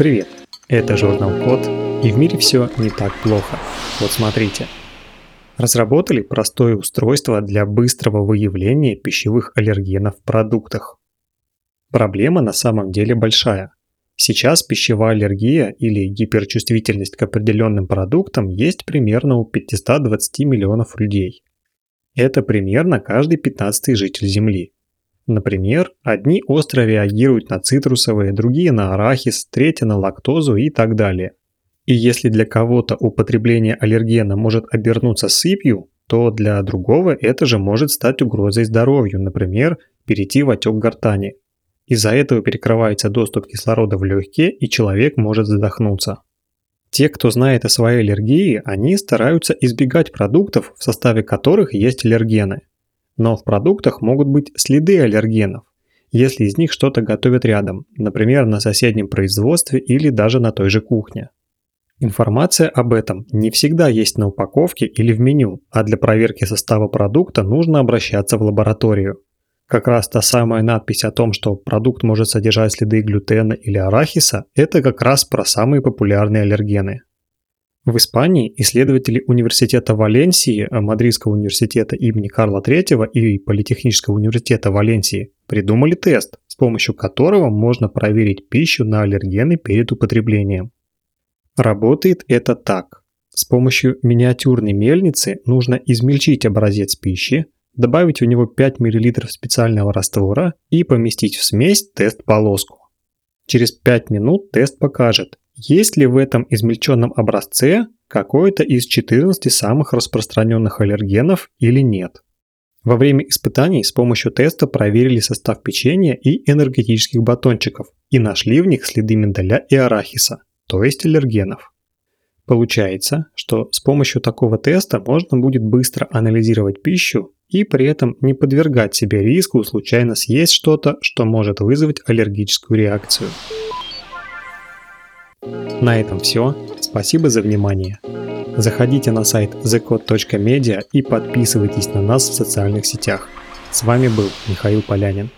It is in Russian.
Привет, это журнал Код, и в мире все не так плохо. Вот смотрите. Разработали простое устройство для быстрого выявления пищевых аллергенов в продуктах. Проблема на самом деле большая. Сейчас пищевая аллергия или гиперчувствительность к определенным продуктам есть примерно у 520 миллионов людей. Это примерно каждый 15 житель Земли. Например, одни остро реагируют на цитрусовые, другие на арахис, третьи на лактозу и так далее. И если для кого-то употребление аллергена может обернуться сыпью, то для другого это же может стать угрозой здоровью, например, перейти в отек гортани. Из-за этого перекрывается доступ кислорода в легкие, и человек может задохнуться. Те, кто знает о своей аллергии, они стараются избегать продуктов, в составе которых есть аллергены. Но в продуктах могут быть следы аллергенов, если из них что-то готовят рядом, например, на соседнем производстве или даже на той же кухне. Информация об этом не всегда есть на упаковке или в меню, а для проверки состава продукта нужно обращаться в лабораторию. Как раз та самая надпись о том, что продукт может содержать следы глютена или арахиса, это как раз про самые популярные аллергены. В Испании исследователи Университета Валенсии, Мадридского университета имени Карла III и Политехнического университета Валенсии придумали тест, с помощью которого можно проверить пищу на аллергены перед употреблением. Работает это так. С помощью миниатюрной мельницы нужно измельчить образец пищи, добавить в него 5 мл специального раствора и поместить в смесь тест-полоску. Через 5 минут тест покажет, есть ли в этом измельченном образце какой-то из 14 самых распространенных аллергенов или нет. Во время испытаний с помощью теста проверили состав печенья и энергетических батончиков и нашли в них следы миндаля и арахиса, то есть аллергенов. Получается, что с помощью такого теста можно будет быстро анализировать пищу и при этом не подвергать себе риску случайно съесть что-то, что может вызвать аллергическую реакцию. На этом все. Спасибо за внимание. Заходите на сайт thecode.media и подписывайтесь на нас в социальных сетях. С вами был Михаил Полянин.